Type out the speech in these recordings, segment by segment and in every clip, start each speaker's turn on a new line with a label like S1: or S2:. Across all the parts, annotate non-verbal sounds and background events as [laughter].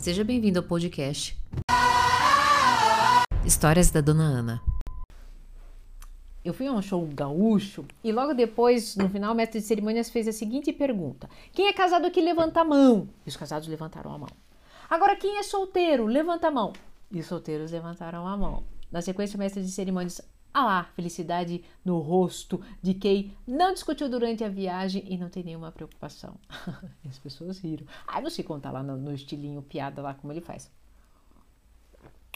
S1: Seja bem-vindo ao podcast Histórias da Dona Ana.
S2: Eu fui a um show gaúcho e logo depois, no final, o mestre de cerimônias fez a seguinte pergunta: Quem é casado aqui levanta a mão? E os casados levantaram a mão. Agora, quem é solteiro? Levanta a mão. E os solteiros levantaram a mão. Na sequência, o mestre de cerimônias lá, felicidade no rosto de quem não discutiu durante a viagem e não tem nenhuma preocupação. [laughs] as pessoas riram. Ah, não sei contar lá no, no estilinho piada lá como ele faz.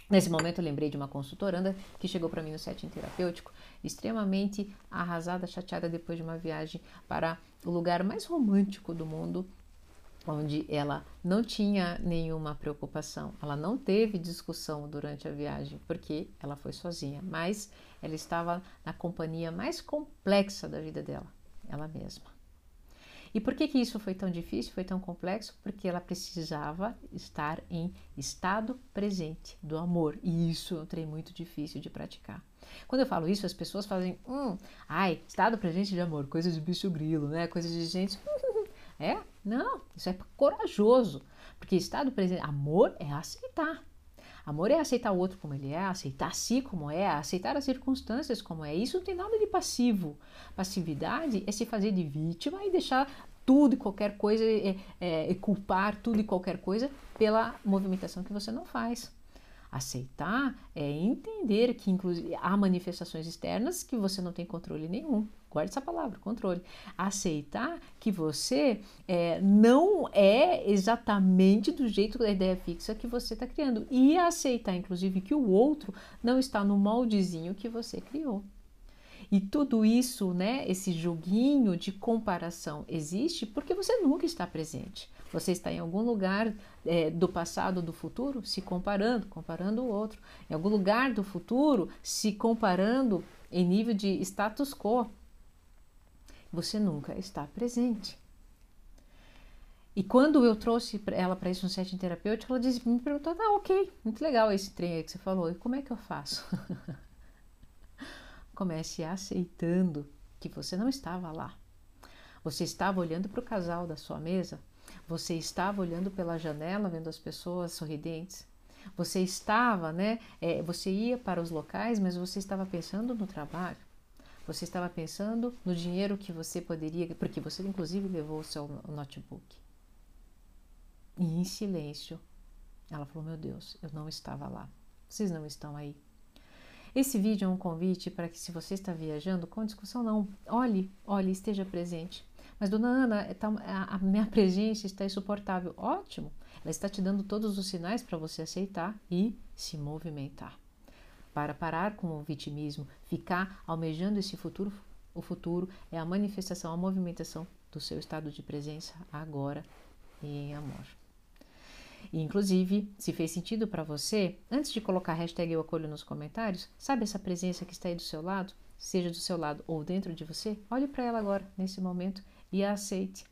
S2: Nesse momento eu lembrei de uma consultoranda que chegou para mim no setting terapêutico, extremamente arrasada, chateada depois de uma viagem para o lugar mais romântico do mundo, onde ela não tinha nenhuma preocupação, ela não teve discussão durante a viagem, porque ela foi sozinha, mas ela estava na companhia mais complexa da vida dela, ela mesma. E por que, que isso foi tão difícil, foi tão complexo? Porque ela precisava estar em estado presente do amor. E isso é um trem muito difícil de praticar. Quando eu falo isso, as pessoas fazem, hum, ai, estado presente de amor, coisa de bicho grilo, né? Coisa de gente. [laughs] é? Não, isso é corajoso. Porque estado presente, amor é aceitar. Amor é aceitar o outro como ele é, aceitar a si como é, aceitar as circunstâncias como é. Isso não tem nada de passivo. Passividade é se fazer de vítima e deixar tudo e qualquer coisa, é, é culpar tudo e qualquer coisa pela movimentação que você não faz. Aceitar é entender que inclusive há manifestações externas que você não tem controle nenhum. Guarde essa palavra, controle. Aceitar que você é, não é exatamente do jeito da ideia fixa que você está criando. E aceitar, inclusive, que o outro não está no moldezinho que você criou. E tudo isso, né, esse joguinho de comparação existe porque você nunca está presente. Você está em algum lugar é, do passado, do futuro, se comparando, comparando o outro. Em algum lugar do futuro, se comparando em nível de status quo. Você nunca está presente. E quando eu trouxe ela para isso no setting terapêutico, ela disse, me perguntou, ah, ok, muito legal esse trem aí que você falou, e como é que eu faço? [laughs] Comece aceitando que você não estava lá. Você estava olhando para o casal da sua mesa, você estava olhando pela janela, vendo as pessoas sorridentes. Você estava, né? É, você ia para os locais, mas você estava pensando no trabalho. Você estava pensando no dinheiro que você poderia, porque você inclusive levou o seu notebook. E em silêncio, ela falou: Meu Deus, eu não estava lá. Vocês não estão aí. Esse vídeo é um convite para que, se você está viajando, com discussão não, olhe, olhe, esteja presente. Mas, dona Ana, tá, a minha [laughs] presença está insuportável. Ótimo! Ela está te dando todos os sinais para você aceitar e se movimentar. Para parar com o vitimismo, ficar almejando esse futuro, o futuro é a manifestação, a movimentação do seu estado de presença agora e em amor. E, inclusive, se fez sentido para você, antes de colocar a hashtag eu acolho nos comentários, sabe essa presença que está aí do seu lado? Seja do seu lado ou dentro de você, olhe para ela agora, nesse momento, e a aceite.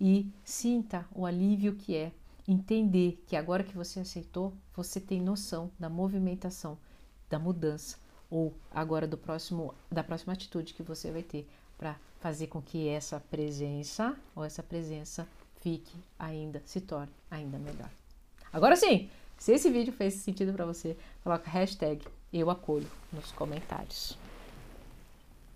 S2: E sinta o alívio que é entender que agora que você aceitou, você tem noção da movimentação, da mudança ou agora do próximo da próxima atitude que você vai ter para fazer com que essa presença ou essa presença fique ainda se torne ainda melhor. Agora sim, se esse vídeo fez sentido para você, coloca hashtag eu acolho nos comentários.